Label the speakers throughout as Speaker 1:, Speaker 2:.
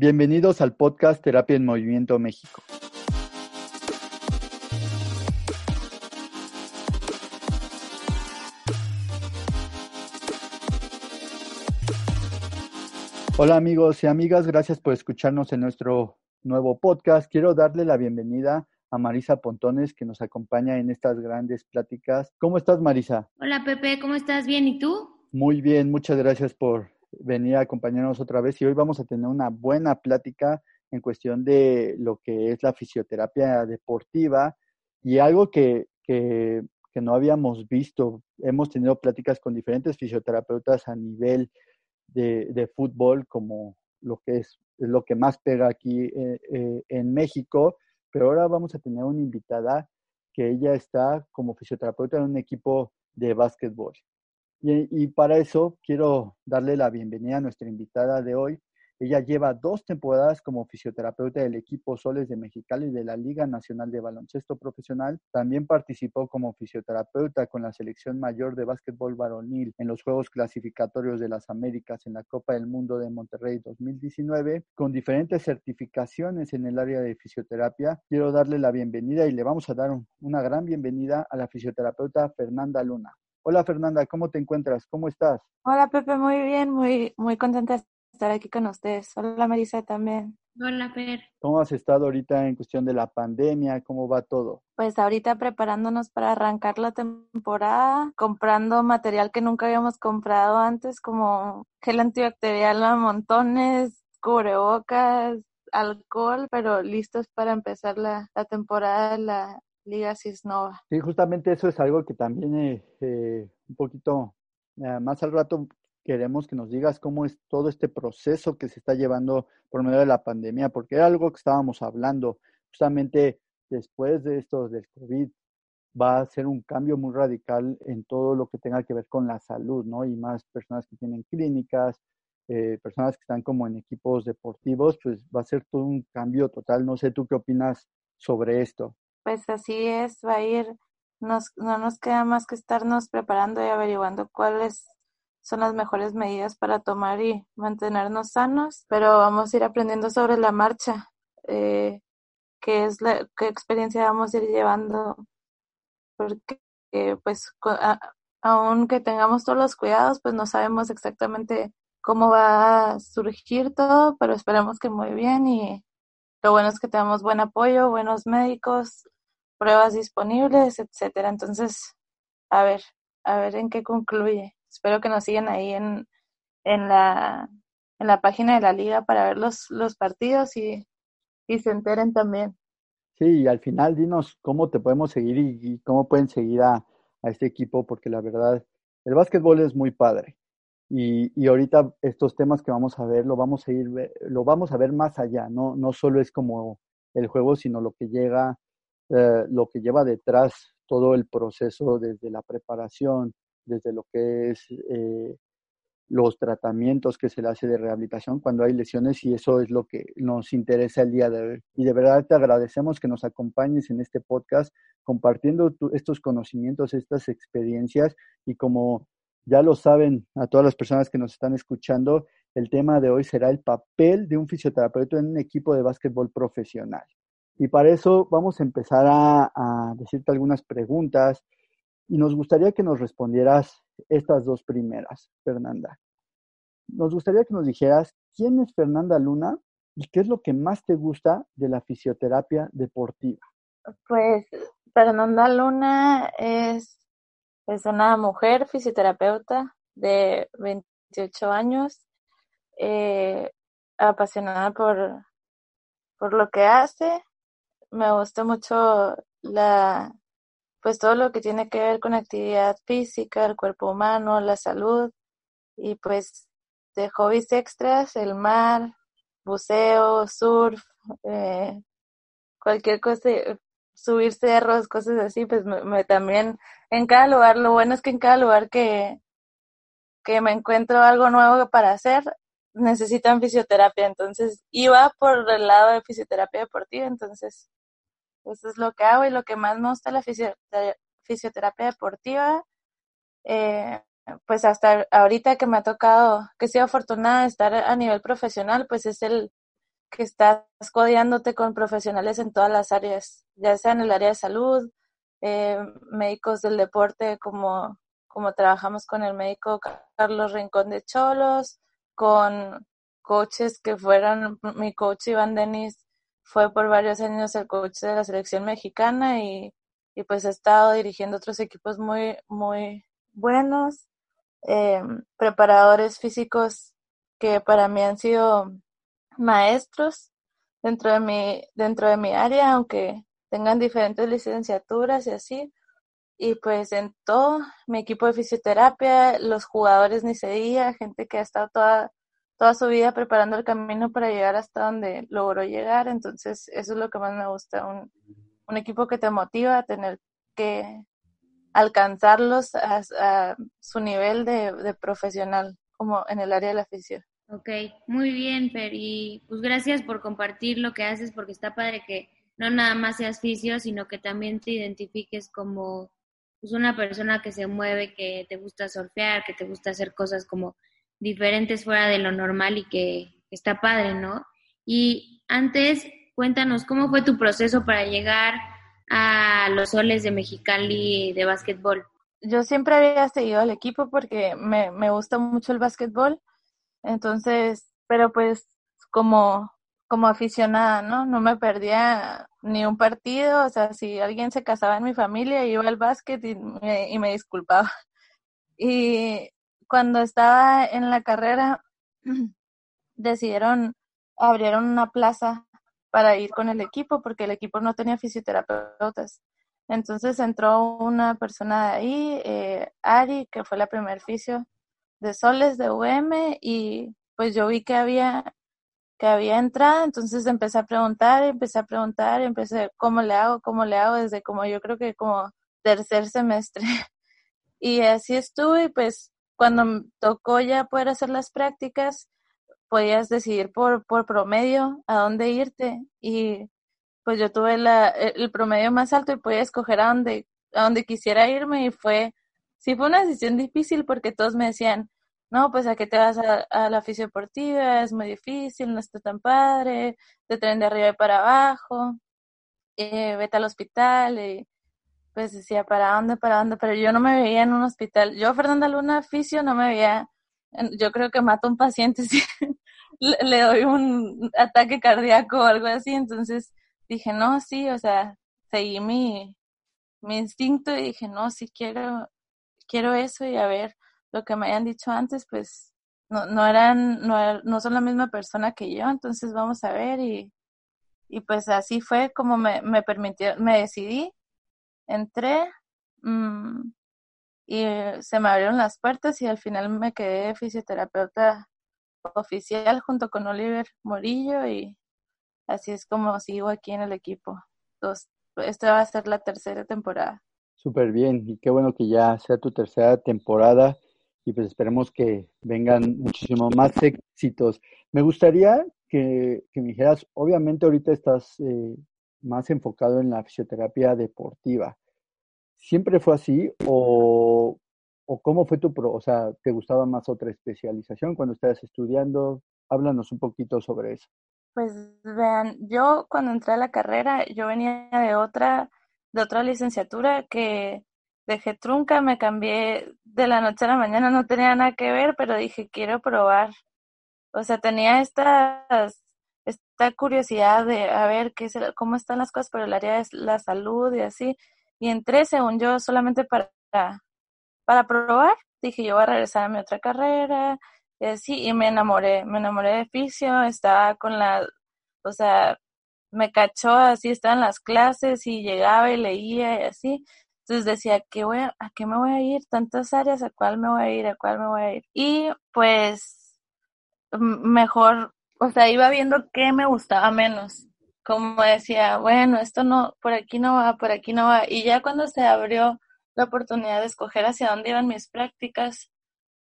Speaker 1: Bienvenidos al podcast Terapia en Movimiento México. Hola amigos y amigas, gracias por escucharnos en nuestro nuevo podcast. Quiero darle la bienvenida a Marisa Pontones que nos acompaña en estas grandes pláticas. ¿Cómo estás Marisa?
Speaker 2: Hola Pepe, ¿cómo estás? ¿Bien? ¿Y tú?
Speaker 1: Muy bien, muchas gracias por venir a acompañarnos otra vez y hoy vamos a tener una buena plática en cuestión de lo que es la fisioterapia deportiva y algo que, que, no habíamos visto. Hemos tenido pláticas con diferentes fisioterapeutas a nivel de, de fútbol, como lo que es, es, lo que más pega aquí eh, eh, en México, pero ahora vamos a tener una invitada que ella está como fisioterapeuta en un equipo de básquetbol. Y, para eso quiero darle la bienvenida a nuestra invitada de hoy. Ella lleva dos temporadas como fisioterapeuta del equipo Soles de Mexicali de la Liga Nacional de Baloncesto Profesional. También participó como fisioterapeuta con la selección mayor de básquetbol varonil en los Juegos Clasificatorios de las Américas en la Copa del Mundo de Monterrey 2019, con diferentes certificaciones en el área de fisioterapia. Quiero darle la bienvenida y le vamos a dar un, una gran bienvenida a la fisioterapeuta Fernanda Luna. Hola Fernanda, ¿cómo te encuentras? ¿Cómo estás?
Speaker 3: Hola Pepe, muy bien, muy, muy contenta de estar aquí con ustedes. Hola Marisa también.
Speaker 2: Hola Fer.
Speaker 1: ¿Cómo has estado ahorita en cuestión de la pandemia? ¿Cómo va todo?
Speaker 3: Pues ahorita preparándonos para arrancar la temporada, comprando material que nunca habíamos comprado antes, como gel antibacterial a montones, cubrebocas, alcohol, pero listos para empezar la, la temporada de la Liga Cisnova.
Speaker 1: Sí, justamente eso es algo que también eh, eh, un poquito eh, más al rato queremos que nos digas cómo es todo este proceso que se está llevando por medio de la pandemia, porque era algo que estábamos hablando justamente después de esto del COVID va a ser un cambio muy radical en todo lo que tenga que ver con la salud, ¿no? Y más personas que tienen clínicas, eh, personas que están como en equipos deportivos, pues va a ser todo un cambio total. No sé tú qué opinas sobre esto
Speaker 3: pues así es, va a ir, nos, no nos queda más que estarnos preparando y averiguando cuáles son las mejores medidas para tomar y mantenernos sanos, pero vamos a ir aprendiendo sobre la marcha, eh, qué es la, qué experiencia vamos a ir llevando, porque pues a, aunque tengamos todos los cuidados, pues no sabemos exactamente cómo va a surgir todo, pero esperemos que muy bien y lo bueno es que tenemos buen apoyo, buenos médicos, pruebas disponibles, etcétera. Entonces, a ver, a ver en qué concluye. Espero que nos sigan ahí en, en la en la página de la liga para ver los, los partidos y, y se enteren también.
Speaker 1: Sí, y al final dinos cómo te podemos seguir y, cómo pueden seguir a, a, este equipo, porque la verdad, el básquetbol es muy padre. Y, y ahorita estos temas que vamos a ver, lo vamos a ir, lo vamos a ver más allá, no, no solo es como el juego, sino lo que llega eh, lo que lleva detrás todo el proceso desde la preparación, desde lo que es eh, los tratamientos que se le hace de rehabilitación cuando hay lesiones y eso es lo que nos interesa el día de hoy. Y de verdad te agradecemos que nos acompañes en este podcast compartiendo tu, estos conocimientos, estas experiencias y como ya lo saben a todas las personas que nos están escuchando, el tema de hoy será el papel de un fisioterapeuta en un equipo de básquetbol profesional. Y para eso vamos a empezar a, a, decirte algunas preguntas y nos gustaría que nos respondieras estas dos primeras, Fernanda. Nos gustaría que nos dijeras quién es Fernanda Luna y qué es lo que más te gusta de la fisioterapia deportiva.
Speaker 3: Pues Fernanda Luna es, es una mujer fisioterapeuta de 28 años, eh, apasionada por, por lo que hace, me gusta mucho la pues todo lo que tiene que ver con actividad física, el cuerpo humano, la salud y pues de hobbies extras, el mar, buceo, surf, eh, cualquier cosa, subir cerros, cosas así, pues me, también en cada lugar, lo bueno es que en cada lugar que, que me encuentro algo nuevo para hacer, necesitan fisioterapia, entonces iba por el lado de fisioterapia deportiva, entonces eso es lo que hago y lo que más me gusta la fisioterapia deportiva, eh, pues hasta ahorita que me ha tocado, que he sido afortunada de estar a nivel profesional, pues es el que estás codeándote con profesionales en todas las áreas, ya sea en el área de salud, eh, médicos del deporte, como, como trabajamos con el médico Carlos Rincón de Cholos, con coaches que fueron, mi coach Iván Denis fue por varios años el coach de la selección mexicana y, y pues he estado dirigiendo otros equipos muy, muy buenos, eh, preparadores físicos que para mí han sido maestros dentro de mi, dentro de mi área, aunque tengan diferentes licenciaturas y así. Y pues en todo, mi equipo de fisioterapia, los jugadores ni se gente que ha estado toda, toda su vida preparando el camino para llegar hasta donde logró llegar. Entonces, eso es lo que más me gusta, un, un equipo que te motiva a tener que alcanzarlos a, su nivel de, de, profesional, como en el área de la fisión.
Speaker 2: Ok, muy bien, Fer, y pues gracias por compartir lo que haces, porque está padre que no nada más seas fisio, sino que también te identifiques como pues, una persona que se mueve, que te gusta surfear, que te gusta hacer cosas como diferentes fuera de lo normal y que está padre, ¿no? Y antes, cuéntanos, ¿cómo fue tu proceso para llegar a los soles de Mexicali de básquetbol?
Speaker 3: Yo siempre había seguido al equipo porque me, me gusta mucho el básquetbol entonces, pero pues como, como aficionada, ¿no? No me perdía ni un partido, o sea, si alguien se casaba en mi familia, iba al básquet y me, y me disculpaba. Y cuando estaba en la carrera, decidieron, abrieron una plaza para ir con el equipo porque el equipo no tenía fisioterapeutas. Entonces entró una persona de ahí, eh, Ari, que fue la primer fisio de soles de UM y pues yo vi que había que había entrada, entonces empecé a preguntar, empecé a preguntar, empecé cómo le hago, cómo le hago desde como yo creo que como tercer semestre. Y así estuve y pues cuando tocó ya poder hacer las prácticas, podías decidir por, por promedio a dónde irte. Y pues yo tuve la, el promedio más alto y podía escoger a dónde, a dónde quisiera irme y fue sí fue una decisión difícil porque todos me decían, no, pues a qué te vas a, la fisiodeportiva, es muy difícil, no está tan padre, te traen de arriba y para abajo, eh, vete al hospital, y pues decía, ¿para dónde, para dónde? Pero yo no me veía en un hospital. Yo, Fernanda Luna, fisio, no me veía, yo creo que mato a un paciente si le doy un ataque cardíaco o algo así, entonces dije, no, sí, o sea, seguí mi, mi instinto y dije, no, sí quiero, quiero eso y a ver lo que me hayan dicho antes, pues no, no eran, no, no son la misma persona que yo, entonces vamos a ver y, y pues así fue como me, me permitió, me decidí, entré mmm, y se me abrieron las puertas y al final me quedé fisioterapeuta oficial junto con Oliver Morillo y así es como sigo aquí en el equipo. Dos, esta va a ser la tercera temporada.
Speaker 1: Súper bien, y qué bueno que ya sea tu tercera temporada y pues esperemos que vengan muchísimo más éxitos. Me gustaría que, me dijeras, obviamente ahorita estás eh, más enfocado en la fisioterapia deportiva. ¿Siempre fue así o, o cómo fue tu, pro, o sea, te gustaba más otra especialización cuando estabas estudiando? Háblanos un poquito sobre eso.
Speaker 3: Pues vean, yo cuando entré a la carrera, yo venía de otra otra licenciatura que dejé trunca, me cambié de la noche a la mañana, no tenía nada que ver, pero dije, quiero probar. O sea, tenía esta, esta curiosidad de a ver qué cómo están las cosas por el área de la salud y así. Y entré, según yo, solamente para, para probar. Dije, yo voy a regresar a mi otra carrera y así, y me enamoré, me enamoré de fisio, estaba con la, o sea, me cachó así, estaba en las clases y llegaba y leía y así. Entonces decía, ¿qué voy a, qué me voy a ir? Tantas áreas, ¿a cuál me voy a ir? ¿A cuál me voy a ir? Y pues mejor o sea, iba viendo qué me gustaba menos. Como decía, bueno, esto no, por aquí no va, por aquí no va. Y ya cuando se abrió la oportunidad de escoger hacia dónde iban mis prácticas,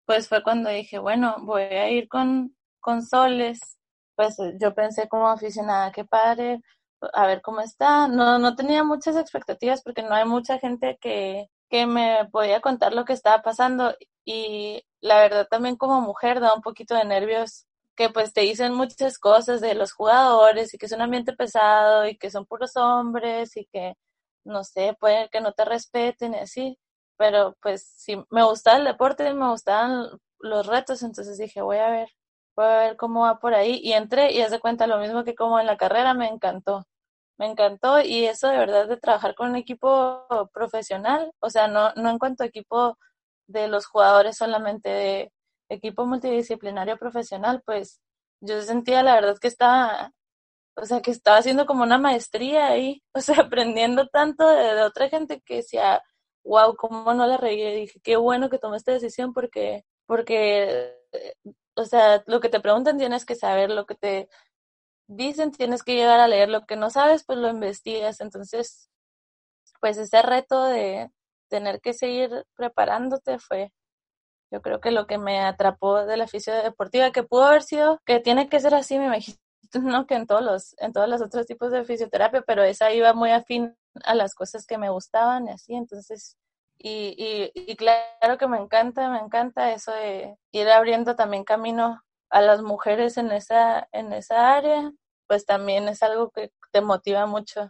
Speaker 3: pues fue cuando dije, bueno, voy a ir con, con Soles. Pues yo pensé como aficionada, qué padre, a ver cómo está. No, no tenía muchas expectativas porque no hay mucha gente que, que me podía contar lo que estaba pasando. Y la verdad también como mujer da un poquito de nervios que pues te dicen muchas cosas de los jugadores y que es un ambiente pesado y que son puros hombres y que no sé, puede que no te respeten y así, pero pues sí, me gustaba el deporte me gustaban los retos, entonces dije, voy a ver, a ver cómo va por ahí. Y entré y hace cuenta lo mismo que como en la carrera, me encantó, me encantó y eso de verdad de trabajar con un equipo profesional, o sea, no, no en cuanto a equipo de los jugadores solamente de equipo multidisciplinario profesional, pues yo sentía la verdad que estaba, o sea, que estaba haciendo como una maestría ahí, o sea, aprendiendo tanto de, otra gente que decía, wow, cómo no la reí, y dije, qué bueno que tomé esta decisión porque, porque, o sea, lo que te preguntan tienes que saber, lo que te dicen tienes que llegar a leer, lo que no sabes, pues lo investigas, entonces, pues ese reto de tener que seguir preparándote fue, yo creo que lo que me atrapó de la física deportiva, que pudo haber sido, que tiene que ser así, me imagino, ¿no? que en todos los, en todos los otros tipos de fisioterapia, pero esa iba muy afín a las cosas que me gustaban y así, entonces, y, y, y claro que me encanta, me encanta eso de ir abriendo también camino a las mujeres en esa, en esa área, pues también es algo que te motiva mucho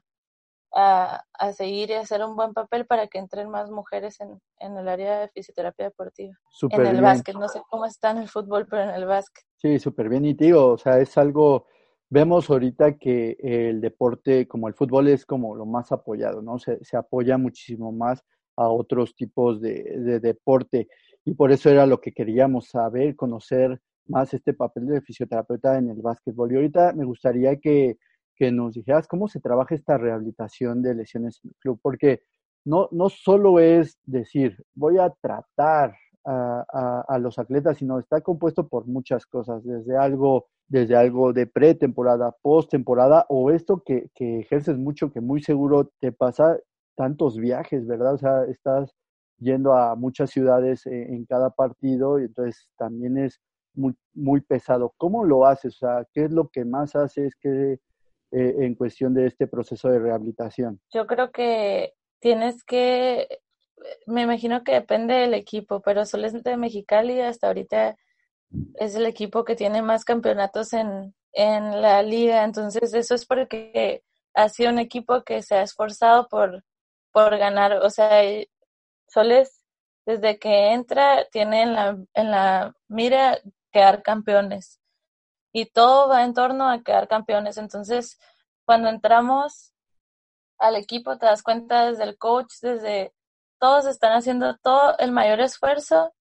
Speaker 3: a, a, seguir y hacer un buen papel para que entren más mujeres en, en el área de fisioterapia deportiva. en el básquet, no sé cómo está en el fútbol, pero en el básquet.
Speaker 1: Sí, súper bien. Y digo, o sea, es algo, vemos ahorita que el deporte como el fútbol es como lo más apoyado, ¿no? Se, se apoya muchísimo más a otros tipos de, de deporte. Y por eso era lo que queríamos saber, conocer más este papel de fisioterapeuta en el básquetbol. Y ahorita me gustaría que que nos dijeras cómo se trabaja esta rehabilitación de lesiones en el club, porque no, no solo es decir, voy a tratar a, a, los atletas, sino está compuesto por muchas cosas, desde algo, desde algo de pretemporada, postemporada, o esto que, que ejerces mucho, que muy seguro te pasa tantos viajes, ¿verdad? O sea, estás yendo a muchas ciudades en, en cada partido y entonces también es muy, muy pesado. ¿Cómo lo haces? O sea, ¿qué es lo que más haces? ¿Qué, eh, en cuestión de este proceso de rehabilitación?
Speaker 3: Yo creo que tienes que, me imagino que depende del equipo, pero Soles de Mexicali hasta ahorita es el equipo que tiene más campeonatos en, en la liga, entonces eso es porque ha sido un equipo que se ha esforzado por, por ganar, o sea, Soles desde que entra tiene en la, en la mira quedar campeones y todo va en torno a quedar campeones. Entonces, cuando entramos al equipo, te das cuenta desde el coach, desde todos están haciendo todo el mayor esfuerzo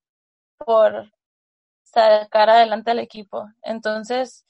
Speaker 3: por sacar adelante al equipo. Entonces,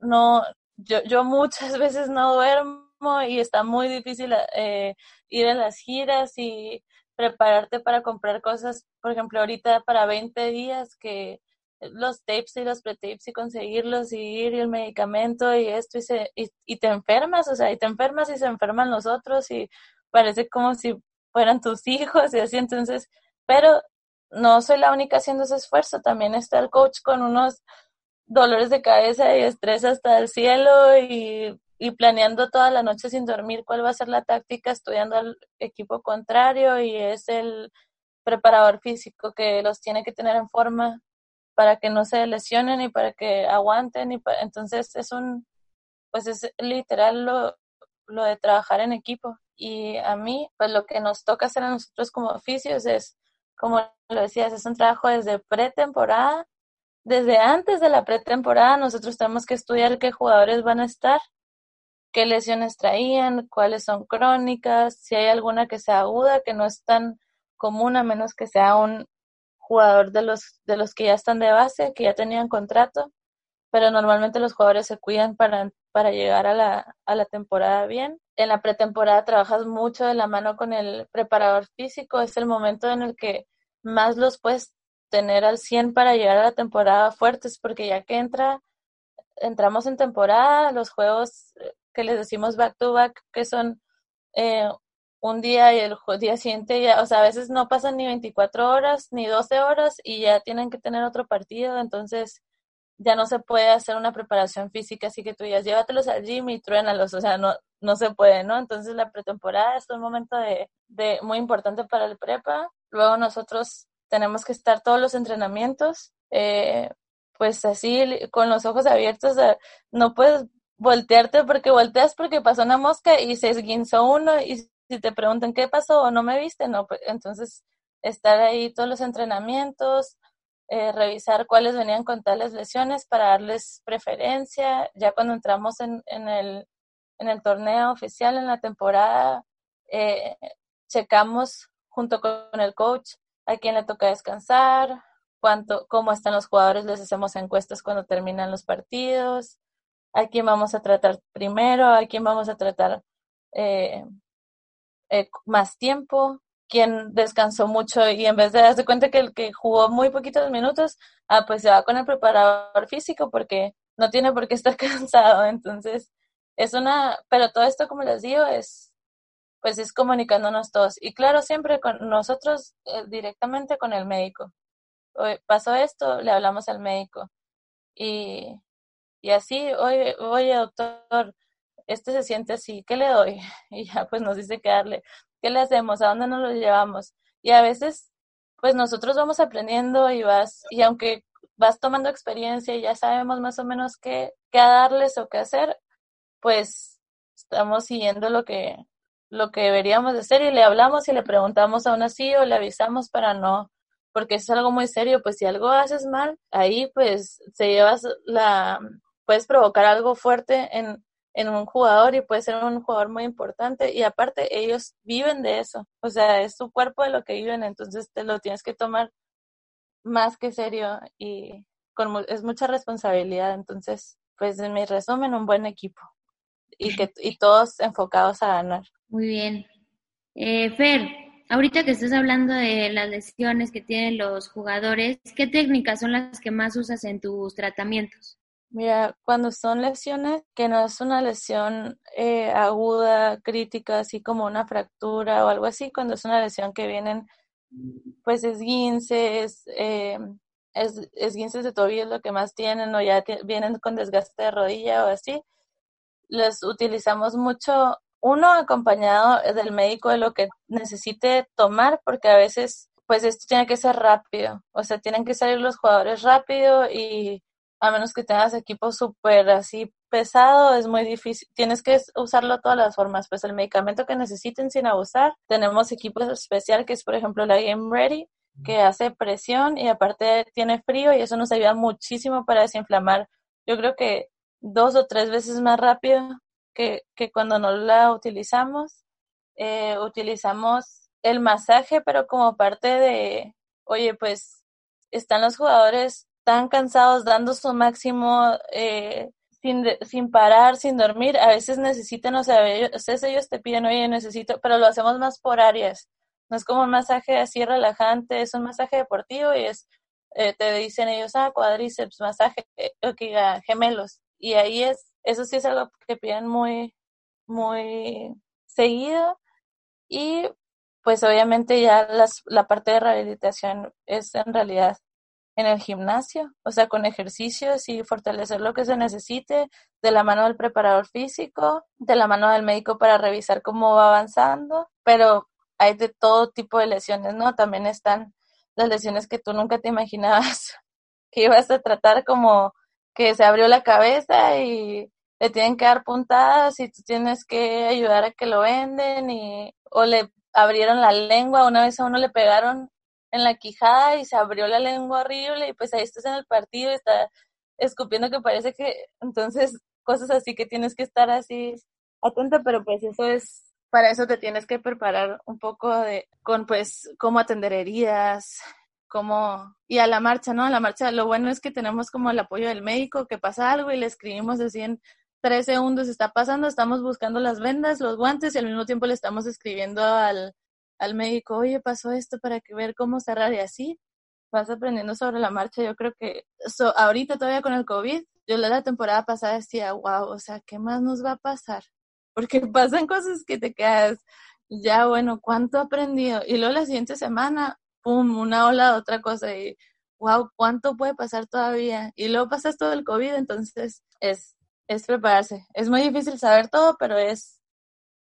Speaker 3: no, yo, yo muchas veces no duermo y está muy difícil eh, ir a las giras y prepararte para comprar cosas, por ejemplo, ahorita para 20 días que los tapes y los pre-tapes y conseguirlos y ir y el medicamento y esto y, se, y, te enfermas, o sea, y te enfermas y se enferman los otros y parece como si fueran tus hijos y así, entonces, pero no soy la única haciendo ese esfuerzo, también está el coach con unos dolores de cabeza y estrés hasta el cielo y, y planeando toda la noche sin dormir cuál va a ser la táctica, estudiando al equipo contrario y es el preparador físico que los tiene que tener en forma para que no se lesionen y para que aguanten. Y entonces es un, pues es literal lo, lo de trabajar en equipo. Y a mí, pues lo que nos toca hacer a nosotros como oficios es, como lo decías, es un trabajo desde pretemporada. Desde antes de la pretemporada nosotros tenemos que estudiar qué jugadores van a estar, qué lesiones traían, cuáles son crónicas, si hay alguna que sea aguda, que no es tan común a menos que sea un jugador de los, de los que ya están de base, que ya tenían contrato, pero normalmente los jugadores se cuidan para, para llegar a la, a la temporada bien. En la pretemporada trabajas mucho de la mano con el preparador físico, es el momento en el que más los puedes tener al 100 para llegar a la temporada fuertes, porque ya que entra entramos en temporada, los juegos eh, que les decimos back to back, que son eh, un día y el día siguiente ya, o sea, a veces no pasan ni 24 horas ni 12 horas y ya tienen que tener otro partido, entonces ya no se puede hacer una preparación física, así que tú ya llévatelos al gym y truénalos, o sea, no, no se puede, ¿no? Entonces la pretemporada es un momento de, de muy importante para el prepa. Luego nosotros tenemos que estar todos los entrenamientos, eh, pues así con los ojos abiertos, no puedes voltearte porque volteas porque pasó una mosca y se esguinzó uno y si te preguntan qué pasó o no me viste, no, pues, entonces estar ahí todos los entrenamientos, eh, revisar cuáles venían con tales lesiones para darles preferencia. Ya cuando entramos en, en, el, en el torneo oficial, en la temporada, eh, checamos junto con el coach a quién le toca descansar, cuánto, cómo están los jugadores, les hacemos encuestas cuando terminan los partidos, a quién vamos a tratar primero, a quién vamos a tratar eh, eh, más tiempo, quién descansó mucho y en vez de darse cuenta que el que jugó muy poquitos minutos, ah, pues se va con el preparador físico porque no tiene por qué estar cansado. Entonces, es una, pero todo esto, como les digo, es, pues es comunicándonos todos. Y claro, siempre con nosotros eh, directamente con el médico. pasó esto, le hablamos al médico. Y, y así, oye, oye, doctor, este se siente así, ¿qué le doy? Y ya pues nos dice qué darle, ¿qué le hacemos? ¿A dónde nos lo llevamos? Y a veces, pues nosotros vamos aprendiendo y vas, y aunque vas tomando experiencia y ya sabemos más o menos qué, qué darles o qué hacer, pues estamos siguiendo lo que, lo que deberíamos de hacer y le hablamos y le preguntamos aún así o le avisamos para no, porque es algo muy serio, pues si algo haces mal, ahí pues se llevas la, puedes provocar algo fuerte en, en un jugador y puede ser un jugador muy importante y aparte ellos viven de eso, o sea, es su cuerpo de lo que viven, entonces te lo tienes que tomar más que serio y con, es mucha responsabilidad, entonces, pues en mi resumen, un buen equipo y, que, y todos enfocados a ganar.
Speaker 2: Muy bien. Eh, Fer, ahorita que estás hablando de las lesiones que tienen los jugadores, ¿qué técnicas son las que más usas en tus tratamientos?
Speaker 3: Mira, cuando son lesiones, que no es una lesión eh, aguda, crítica, así como una fractura o algo así, cuando es una lesión que vienen, pues esguinces, eh, es, esguinces de tobillo es lo que más tienen, o ya vienen con desgaste de rodilla o así, les utilizamos mucho, uno acompañado del médico de lo que necesite tomar, porque a veces, pues esto tiene que ser rápido, o sea, tienen que salir los jugadores rápido y a menos que tengas equipo súper así pesado, es muy difícil. Tienes que usarlo de todas las formas. Pues el medicamento que necesiten sin abusar. Tenemos equipos especial que es, por ejemplo, la Game Ready, que hace presión y aparte tiene frío y eso nos ayuda muchísimo para desinflamar. Yo creo que dos o tres veces más rápido que, que cuando no la utilizamos. Eh, utilizamos el masaje, pero como parte de, oye, pues están los jugadores tan cansados, dando su máximo, eh, sin, sin parar, sin dormir, a veces necesitan, o sea, ellos, ellos te piden, oye, necesito, pero lo hacemos más por áreas. No es como un masaje así relajante, es un masaje deportivo y es, eh, te dicen ellos, ah, cuádriceps, masaje, eh, gemelos. Y ahí es, eso sí es algo que piden muy, muy seguido. Y pues obviamente ya las, la parte de rehabilitación es en realidad en el gimnasio, o sea, con ejercicios y fortalecer lo que se necesite, de la mano del preparador físico, de la mano del médico para revisar cómo va avanzando, pero hay de todo tipo de lesiones, ¿no? También están las lesiones que tú nunca te imaginabas que ibas a tratar como que se abrió la cabeza y le tienen que dar puntadas y tú tienes que ayudar a que lo venden y o le abrieron la lengua, una vez a uno le pegaron en la quijada y se abrió la lengua horrible y pues ahí estás en el partido y está escupiendo que parece que entonces cosas así que tienes que estar así atenta, pero pues eso es para eso te tienes que preparar un poco de con pues cómo atender heridas, cómo y a la marcha, ¿no? A la marcha lo bueno es que tenemos como el apoyo del médico que pasa algo y le escribimos así en tres segundos está pasando, estamos buscando las vendas, los guantes y al mismo tiempo le estamos escribiendo al al médico, oye, pasó esto para que ver cómo cerrar y así vas aprendiendo sobre la marcha. Yo creo que ahorita todavía con el COVID yo la temporada pasada decía, wow, o sea, ¿qué más nos va a pasar? Porque pasan cosas que te quedas, ya bueno, ¿cuánto he aprendido? Y luego la siguiente semana, pum, una ola de otra cosa y wow, ¿cuánto puede pasar todavía? Y luego pasas todo el COVID, entonces es, es prepararse. Es muy difícil saber todo, pero es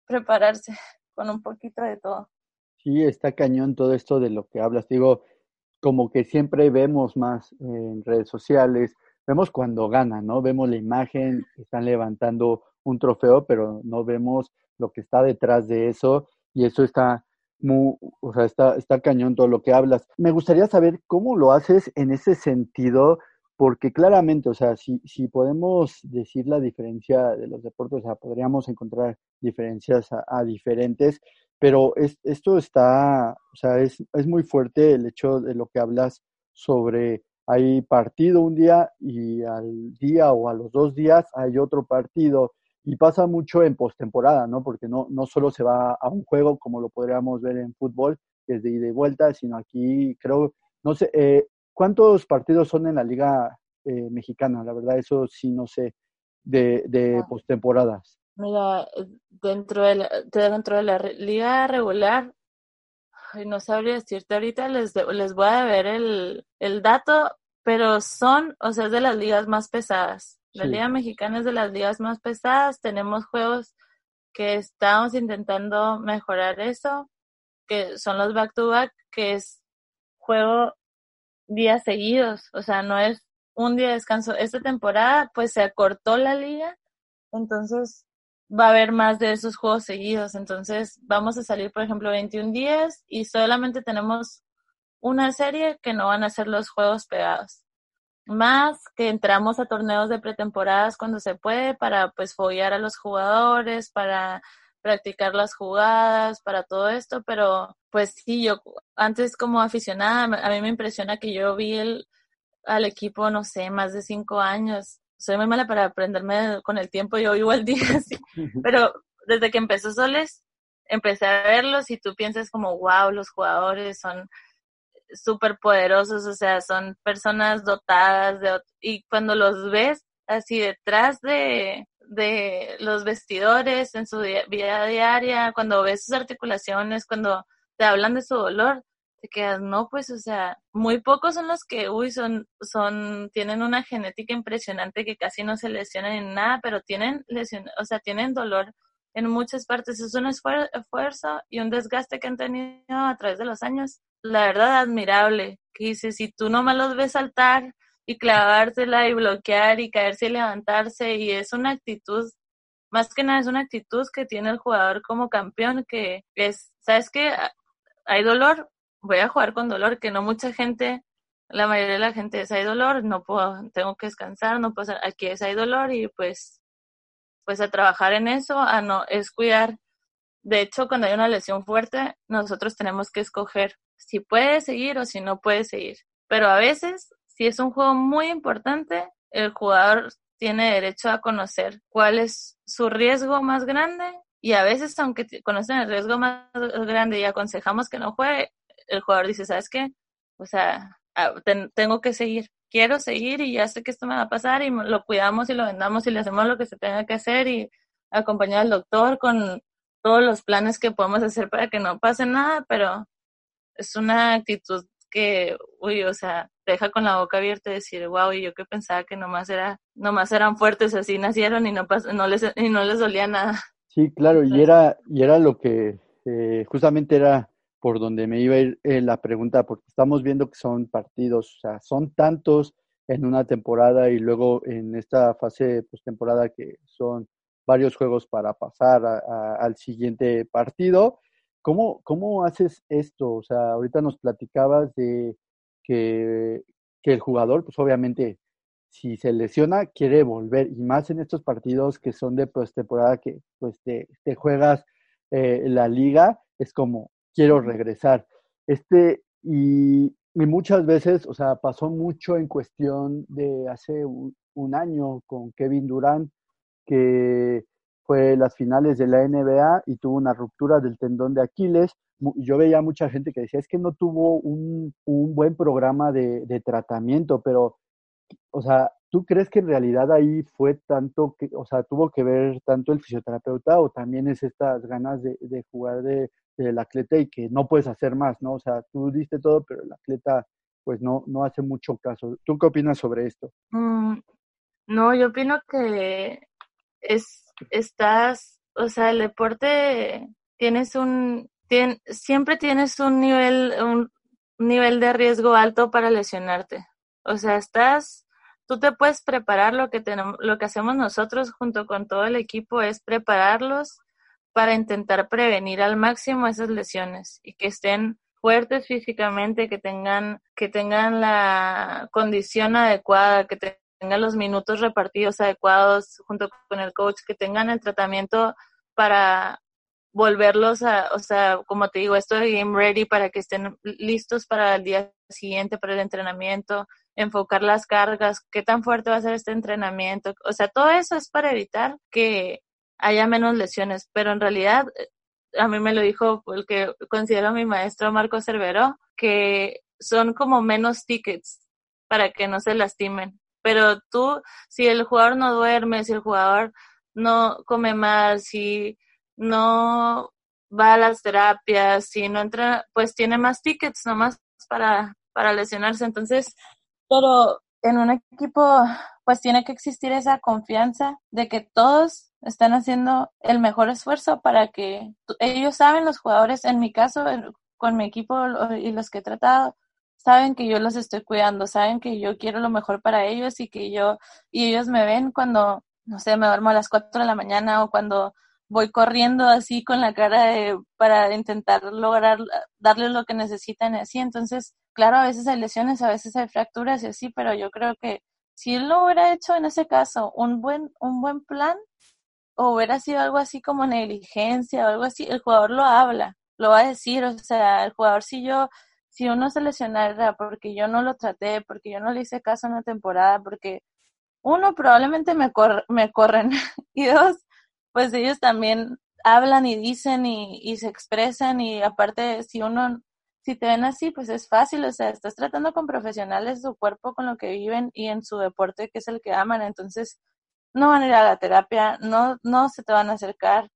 Speaker 3: prepararse con un poquito de todo.
Speaker 1: Sí, está cañón todo esto de lo que hablas. Digo, como que siempre vemos más en redes sociales, vemos cuando ganan, ¿no? Vemos la imagen, están levantando un trofeo, pero no vemos lo que está detrás de eso y eso está muy, o sea, está, está cañón todo lo que hablas. Me gustaría saber cómo lo haces en ese sentido, porque claramente, o sea, si, si podemos decir la diferencia de los deportes, o sea, podríamos encontrar diferencias a, diferentes, pero es, esto está, o sea, es, es muy fuerte el hecho de lo que hablas sobre hay partido un día y al día o a los dos días hay otro partido y pasa mucho en postemporada, ¿no? Porque no, no solo se va a un juego como lo podríamos ver en fútbol, que es de ida y vuelta, sino aquí creo, no sé, eh, ¿cuántos partidos son en la Liga eh, Mexicana? La verdad, eso sí no sé, de, de ah. postemporadas.
Speaker 3: Mira, dentro de, la, dentro de la liga regular, no sabría decirte ahorita, les, les voy a ver el, el dato, pero son, o sea, es de las ligas más pesadas. La Liga Mexicana es de las ligas más pesadas. Tenemos juegos que estamos intentando mejorar eso, que son los back-to-back, que es juego días seguidos. O sea, no es un día de descanso. Esta temporada, pues se acortó la liga, entonces va a haber más de esos juegos seguidos. Entonces, vamos a salir, por ejemplo, 21 días y solamente tenemos una serie que no van a ser los juegos pegados más que entramos a torneos de pretemporadas cuando se puede para pues follar a los jugadores, para practicar las jugadas, para todo esto, pero pues sí, yo antes como aficionada, a mí me impresiona que yo vi el, al equipo, no sé, más de cinco años. Soy muy mala para aprenderme con el tiempo, yo vivo el día así, pero desde que empezó Soles, empecé a verlos y tú piensas como, wow, los jugadores son súper poderosos, o sea, son personas dotadas de... Y cuando los ves así detrás de, de los vestidores, en su vida diaria, cuando ves sus articulaciones, cuando te hablan de su dolor, te quedas, no, pues, o sea, muy pocos son los que, uy, son, son, tienen una genética impresionante que casi no se lesionan en nada, pero tienen lesión, o sea, tienen dolor en muchas partes. Es un esfuerzo y un desgaste que han tenido a través de los años la verdad, admirable. Que dice, si tú no me los ves saltar y clavársela y bloquear y caerse y levantarse, y es una actitud, más que nada es una actitud que tiene el jugador como campeón, que es, ¿sabes qué? Hay dolor, voy a jugar con dolor, que no mucha gente, la mayoría de la gente es, hay dolor, no puedo, tengo que descansar, no puedo, aquí es, hay dolor y pues, pues a trabajar en eso, a no, es cuidar. De hecho, cuando hay una lesión fuerte, nosotros tenemos que escoger si puede seguir o si no puede seguir. Pero a veces, si es un juego muy importante, el jugador tiene derecho a conocer cuál es su riesgo más grande y a veces, aunque conocen el riesgo más grande y aconsejamos que no juegue, el jugador dice, ¿sabes qué? O sea, ah, tengo que seguir, quiero seguir y ya sé que esto me va a pasar y lo cuidamos y lo vendamos y le hacemos lo que se tenga que hacer y acompañar al doctor con todos los planes que podemos hacer para que no pase nada, pero es una actitud que, uy, o sea, te deja con la boca abierta y decir, wow, y yo que pensaba que nomás era, nomás eran fuertes, así nacieron y no no les, y no les dolía nada.
Speaker 1: Sí, claro, y era, y era lo que eh, justamente era por donde me iba a ir eh, la pregunta, porque estamos viendo que son partidos, o sea, son tantos en una temporada y luego en esta fase postemporada que son varios juegos para pasar al siguiente partido ¿Cómo, ¿Cómo haces esto? O sea, ahorita nos platicabas de que, el jugador, pues obviamente, si se lesiona, quiere volver, y más en estos partidos que son de temporada que pues te, te juegas eh, la liga, es como, quiero regresar. Este, y, muchas veces, o sea, pasó mucho en cuestión de hace un, un año con Kevin Durant, que fue las finales de la NBA y tuvo una ruptura del tendón de Aquiles. Yo veía mucha gente que decía, es que no tuvo un, buen programa de, tratamiento, pero, o sea, ¿tú crees que en realidad ahí fue tanto, que, o sea, tuvo que ver tanto el fisioterapeuta o también es estas ganas de jugar de, del atleta y que no puedes hacer más, ¿no? O sea, tú diste todo, pero el atleta pues no, no hace mucho caso. ¿Tú qué opinas sobre esto?
Speaker 3: Mm, no, yo opino que es, estás, o sea, el deporte tienes un, siempre tienes un nivel, un nivel de riesgo alto para lesionarte. O sea, estás, tú te puedes preparar, lo que tenemos, lo que hacemos nosotros junto con todo el equipo es prepararlos para intentar prevenir al máximo esas lesiones y que estén fuertes físicamente, que tengan, que tengan la condición adecuada, que tengan los minutos repartidos adecuados junto con el coach, que tengan el tratamiento para volverlos a, o sea, como te digo, esto de game ready para que estén listos para el día siguiente, para el entrenamiento, enfocar las cargas, qué tan fuerte va a ser este entrenamiento, o sea, todo eso es para evitar que haya menos lesiones, pero en realidad a mí me lo dijo el que considero mi maestro Marco Cervero, que son como menos tickets para que no se lastimen. Pero tú, si el jugador no duerme, si el jugador no come mal, si no va a las terapias, si no entra, pues tiene más tickets nomás para, para lesionarse. Entonces, pero en un equipo, pues tiene que existir esa confianza de que todos están haciendo el mejor esfuerzo para que ellos saben, los jugadores, en mi caso, con mi equipo y los que he tratado, saben que yo los estoy cuidando, saben que yo quiero lo mejor para ellos y que yo, y ellos me ven cuando, no sé, me duermo a las 4 de la mañana o cuando voy corriendo así con la cara de, para intentar lograr darles lo que necesitan así. Entonces, claro, a veces hay lesiones, a veces hay fracturas y así, pero yo creo que si él lo hubiera hecho en ese caso, un buen, un buen plan, o hubiera sido algo así como negligencia o algo así, el jugador lo habla, lo va a decir, o sea, el jugador si yo, si uno se lesionara porque yo no lo traté, porque yo no le hice caso en la temporada, porque uno probablemente me, me corren y dos, pues ellos también hablan y dicen y, y se expresan y aparte si uno si te ven así, pues es fácil, o sea, estás tratando con profesionales su cuerpo, con lo que viven y en su deporte, que es el que aman, entonces no van a ir a la terapia, no, no se te van a acercar,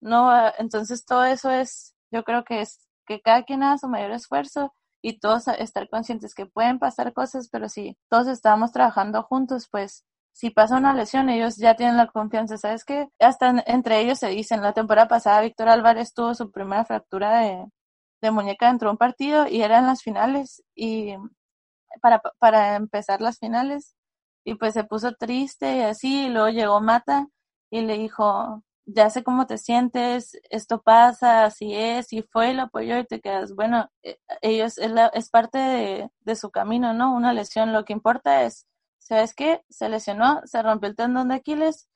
Speaker 3: no, entonces todo eso es, yo creo que es que cada quien haga su mayor esfuerzo y todos estar conscientes que pueden pasar cosas, pero si todos estamos trabajando juntos, pues si pasa una lesión, ellos ya tienen la confianza, ¿sabes qué? Hasta entre ellos se dicen, la temporada pasada Víctor Álvarez tuvo su primera fractura de, de muñeca dentro de un partido y eran las finales y para, para empezar las finales y pues se puso triste y así, y luego llegó Mata y le dijo, ya sé cómo te sientes, esto pasa, así es, y fue y lo apoyó y te quedas, bueno, eh, ellos es, es parte de, de, su camino, ¿no? Una lesión, lo que importa es, ¿sabes qué? Se lesionó, se rompió el tendón de Aquiles,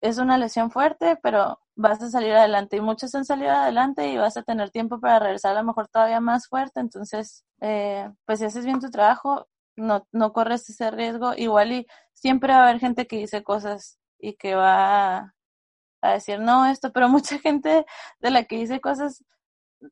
Speaker 3: es una lesión fuerte, pero vas a salir adelante y muchos han salido adelante y vas a tener tiempo para regresar a lo mejor todavía más fuerte, entonces, eh, pues si haces bien tu trabajo, no, no corres ese riesgo. Igual y siempre va a haber gente que dice cosas y que va a, decir no esto, pero mucha gente de la que dice cosas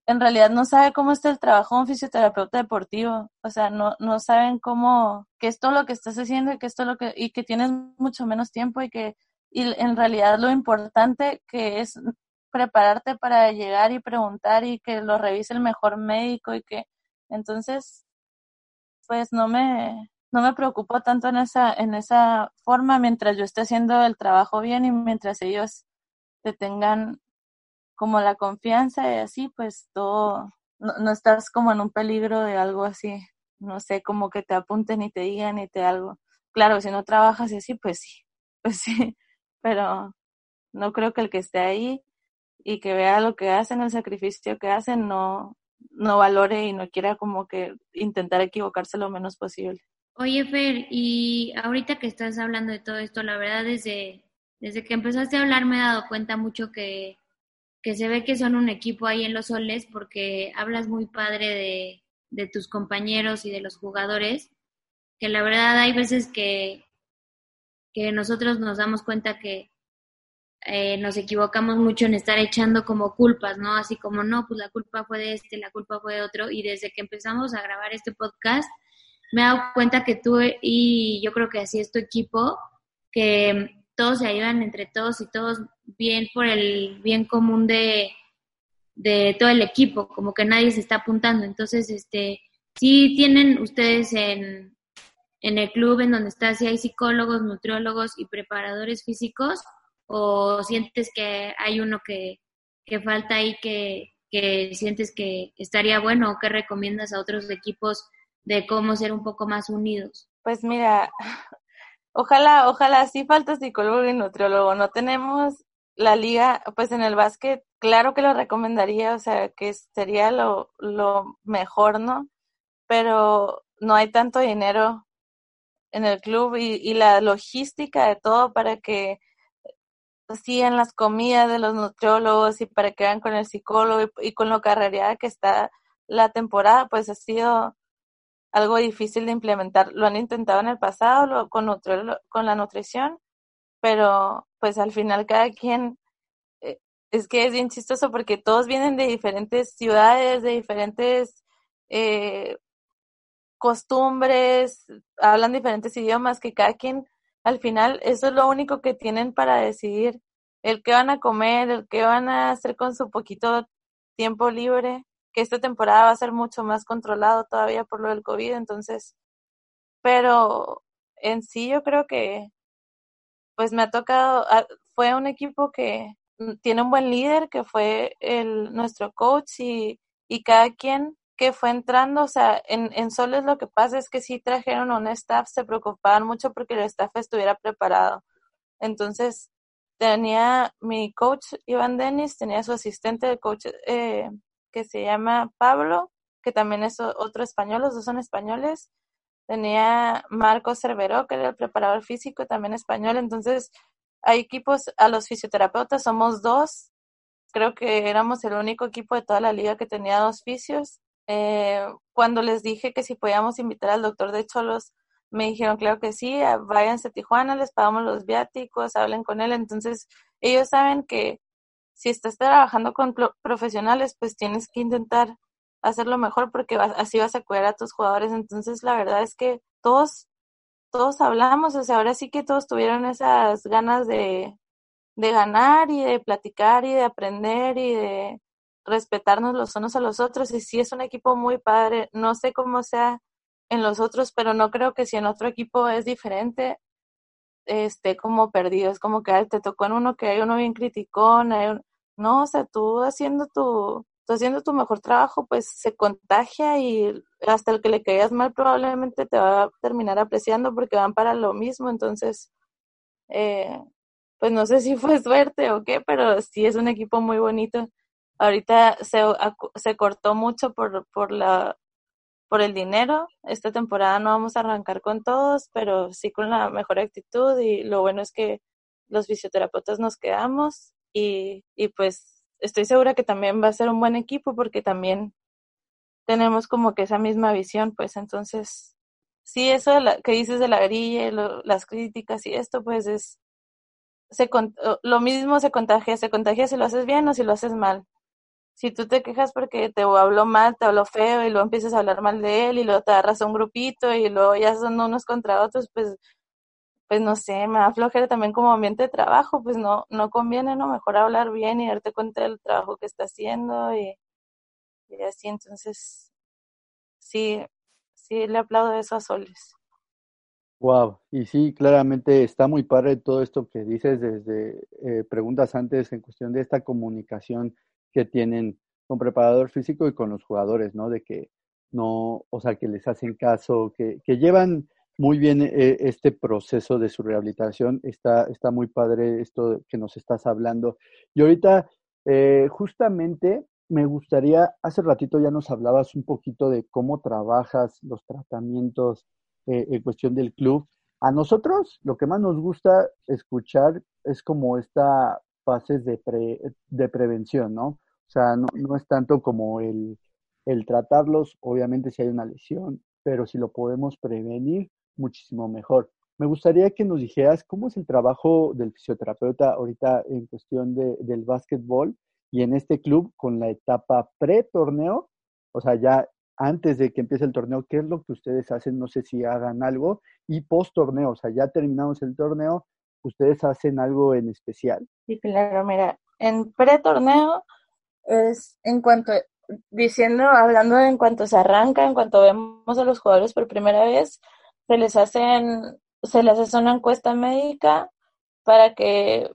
Speaker 3: en realidad no sabe cómo está el trabajo de un fisioterapeuta deportivo, o sea, no, no saben cómo, que es todo lo que estás haciendo y que esto lo que, y que tienes mucho menos tiempo y que, y en realidad lo importante que es prepararte para llegar y preguntar y que lo revise el mejor médico y que, entonces, pues no me, no me preocupo tanto en esa, en esa forma mientras yo esté haciendo el trabajo bien y mientras ellos te tengan como la confianza y así, pues todo, no, no estás como en un peligro de algo así, no sé, como que te apunten y te digan y te algo. Claro, si no trabajas así, pues sí, pues sí, pero no creo que el que esté ahí y que vea lo que hacen, el sacrificio que hacen, no, no valore y no quiera como que intentar equivocarse lo menos posible.
Speaker 2: Oye, Fer, y ahorita que estás hablando de todo esto, la verdad desde, desde que empezaste a hablar me he dado cuenta mucho que, que se ve que son un equipo ahí en los soles porque hablas muy padre de, de tus compañeros y de los jugadores, que la verdad hay veces que, que nosotros nos damos cuenta que eh, nos equivocamos mucho en estar echando como culpas, ¿no? Así como, no, pues la culpa fue de este, la culpa fue de otro. Y desde que empezamos a grabar este podcast, me he dado cuenta que tú y yo creo que así es tu equipo, que todos se ayudan entre todos y todos bien por el bien común de, de todo el equipo, como que nadie se está apuntando. Entonces, este, sí tienen ustedes en, en el club en donde estás, si hay psicólogos, nutriólogos y preparadores físicos, o sientes que hay uno que, que falta ahí que, que sientes que estaría bueno o que recomiendas a otros equipos de cómo ser un poco más unidos?
Speaker 3: Pues mira, ojalá, ojalá sí falta psicólogo y nutriólogo. No tenemos la liga, pues en el básquet, claro que lo recomendaría, o sea, que sería lo, lo mejor, ¿no? Pero no hay tanto dinero en el club y, y la logística de todo para que sigan las comidas de los nutriólogos y para que vayan con el psicólogo y, con lo carrereada que está la temporada, pues ha sido algo difícil de implementar. Lo han intentado en el pasado lo, con, con la nutrición, pero pues al final cada quien, eh, es que es bien chistoso porque todos vienen de diferentes ciudades, de diferentes eh, costumbres, hablan diferentes idiomas, que cada quien al final eso es lo único que tienen para decidir el que van a comer, el que van a hacer con su poquito tiempo libre, que esta temporada va a ser mucho más controlado todavía por lo del COVID, entonces, pero en sí yo creo que pues me ha tocado, ah, fue un equipo que tiene un buen líder, que fue el, nuestro coach y, y cada quien que fue entrando, o sea, en, en Soles lo que pasa es que sí trajeron un staff, se preocupaban mucho porque el staff estuviera preparado. Entonces, tenía mi coach Iván Denis, tenía su asistente de coach eh, que se llama Pablo, que también es otro español, los dos son españoles. Tenía Marco Cerveró, que era el preparador físico, también español. Entonces, hay equipos, a los fisioterapeutas somos dos. Creo que éramos el único equipo de toda la liga que tenía dos fisios. Eh, cuando les dije que si podíamos invitar al doctor de Cholos, me dijeron, claro que sí, váyanse a Tijuana, les pagamos los viáticos, hablen con él. Entonces, ellos saben que si estás trabajando con profesionales, pues tienes que intentar hacerlo mejor porque así vas a cuidar a tus jugadores. Entonces, la verdad es que todos, todos hablamos, o sea, ahora sí que todos tuvieron esas ganas de, de ganar y de platicar y de aprender y de respetarnos los unos a los otros y sí es un equipo muy padre, no sé cómo sea en los otros, pero no creo que si en otro equipo es diferente, esté como perdido, es como que te tocó en uno que hay uno bien criticón, hay no, o sea, tú haciendo tu, haciendo tu mejor trabajo, pues se contagia y hasta el que le caías mal probablemente te va a terminar apreciando porque van para lo mismo, entonces, eh, pues no sé si fue suerte o qué, pero sí es un equipo muy bonito Ahorita se, se cortó mucho por, por, la, por el dinero. Esta temporada no vamos a arrancar con todos, pero sí con la mejor actitud y lo bueno es que los fisioterapeutas nos quedamos y, y pues estoy segura que también va a ser un buen equipo porque también tenemos como que esa misma visión, pues entonces, sí, eso que dices de la grilla, las críticas y esto, pues es, se, lo mismo se contagia, se contagia si lo haces bien o si lo haces mal si tú te quejas porque te habló mal, te habló feo y luego empiezas a hablar mal de él y luego te agarras a un grupito y luego ya son unos contra otros, pues, pues no sé, me da también como ambiente de trabajo, pues no, no conviene, ¿no? Mejor hablar bien y darte cuenta del trabajo que está haciendo y, y así, entonces, sí, sí le aplaudo eso a Soles.
Speaker 1: Wow, y sí, claramente está muy padre todo esto que dices desde eh, preguntas antes en cuestión de esta comunicación que tienen con preparador físico y con los jugadores, ¿no? De que no, o sea, que les hacen caso, que, que llevan muy bien eh, este proceso de su rehabilitación. Está, está muy padre esto que nos estás hablando. Y ahorita, eh, justamente, me gustaría, hace ratito ya nos hablabas un poquito de cómo trabajas los tratamientos eh, en cuestión del club. A nosotros lo que más nos gusta escuchar es como esta fases de, de prevención, ¿no? O sea, no, es tanto como el, el tratarlos, obviamente si hay una lesión, pero si lo podemos prevenir, muchísimo mejor. Me gustaría que nos dijeras cómo es el trabajo del fisioterapeuta ahorita en cuestión de, del básquetbol y en este club con la etapa pre-torneo, o sea, ya antes de que empiece el torneo, ¿qué es lo que ustedes hacen? No sé si hagan algo. Y post torneo, o sea, ya terminamos el torneo, ¿ustedes hacen algo en especial?
Speaker 3: Sí, claro, mira, en pre-torneo es en cuanto, diciendo, hablando de en cuanto se arranca, en cuanto vemos a los jugadores por primera vez, se les hacen, se les hace una encuesta médica para que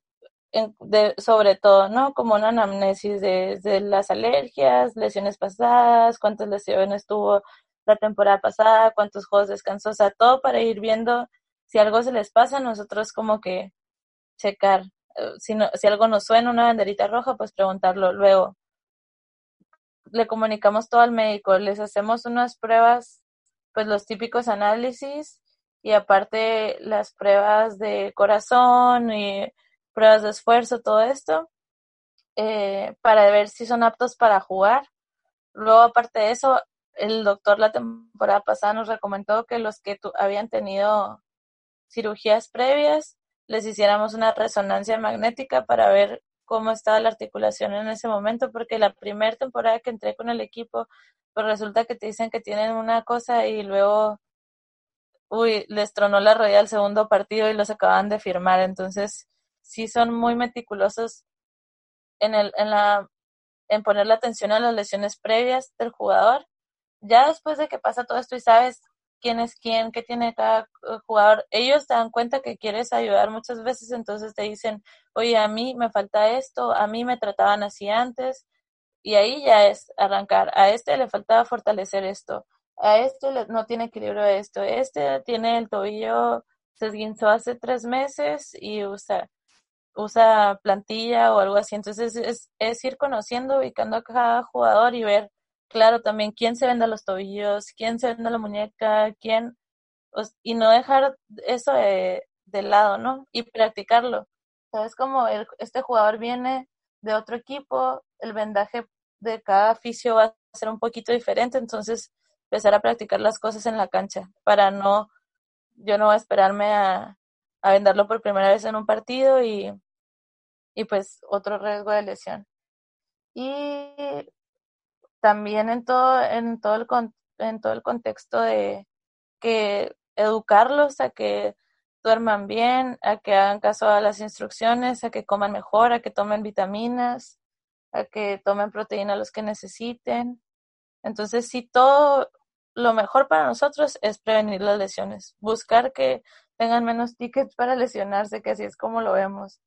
Speaker 3: de, sobre todo, ¿no? Como una anamnesis de, las alergias, lesiones pasadas, cuántas lesiones tuvo la temporada pasada, cuántos juegos descansó, o sea, todo para ir viendo si algo se les pasa, nosotros como que checar. Eh, si, si algo nos suena, una banderita roja, pues preguntarlo. Luego, le comunicamos todo al médico, les hacemos unas pruebas, pues los típicos análisis y aparte las pruebas de corazón y pruebas de esfuerzo, todo esto, eh, para ver si son aptos para jugar. Luego, aparte de eso, el doctor la temporada pasada nos recomendó que los que habían tenido cirugías previas les hiciéramos una resonancia magnética para ver cómo estaba la articulación en ese momento, porque la primera temporada que entré con el equipo, pues resulta que te dicen que tienen una cosa y luego, uy, les tronó la rodilla al segundo partido y los acaban de firmar. Entonces, sí son muy meticulosos en, el, en, la, en poner la atención a las lesiones previas del jugador. Ya después de que pasa todo esto y sabes quién es quién, qué tiene cada eh, jugador, ellos te dan cuenta que quieres ayudar muchas veces, entonces te dicen, oye, a mí me falta esto, a mí me trataban así antes, y ahí ya es arrancar. A este le faltaba fortalecer esto, a este no tiene equilibrio esto, este tiene el tobillo, se esguinzó hace tres meses y usa, usa plantilla o algo así. Entonces es, es ir conociendo, ubicando a cada jugador y ver claro, también quién se vende los tobillos, quién se vende la muñeca, quién, y no dejar eso de, lado, ¿no? Y practicarlo. ¿Sabes? Como este jugador viene de otro equipo, el vendaje de cada oficio va a ser un poquito diferente, entonces empezar a practicar las cosas en la cancha para no, yo no voy a esperarme a, a por primera vez en un partido y, y pues otro riesgo de lesión. Y también en todo, en todo el, en todo el contexto de que educarlos a que duerman bien, a que hagan caso a las instrucciones, a que coman mejor, a que tomen vitaminas, a que tomen proteína los que necesiten. Entonces, sí, todo lo mejor para nosotros es prevenir las lesiones, buscar que tengan menos tickets para lesionarse, que así es como lo vemos.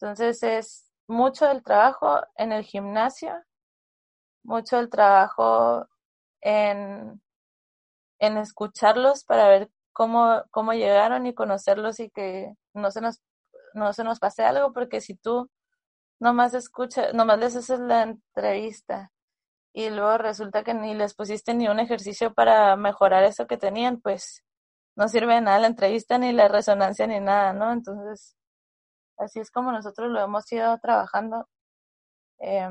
Speaker 3: Entonces, es mucho del trabajo en el gimnasio, mucho el trabajo en, en escucharlos para ver cómo, cómo llegaron y conocerlos y que no se nos, no se nos pase algo, porque si tú nomás escuchas, nomás les haces la entrevista y luego resulta que ni les pusiste ni un ejercicio para mejorar eso que tenían, pues no sirve de nada la entrevista ni la resonancia ni nada, ¿no? Entonces, así es como nosotros lo hemos ido trabajando. Eh,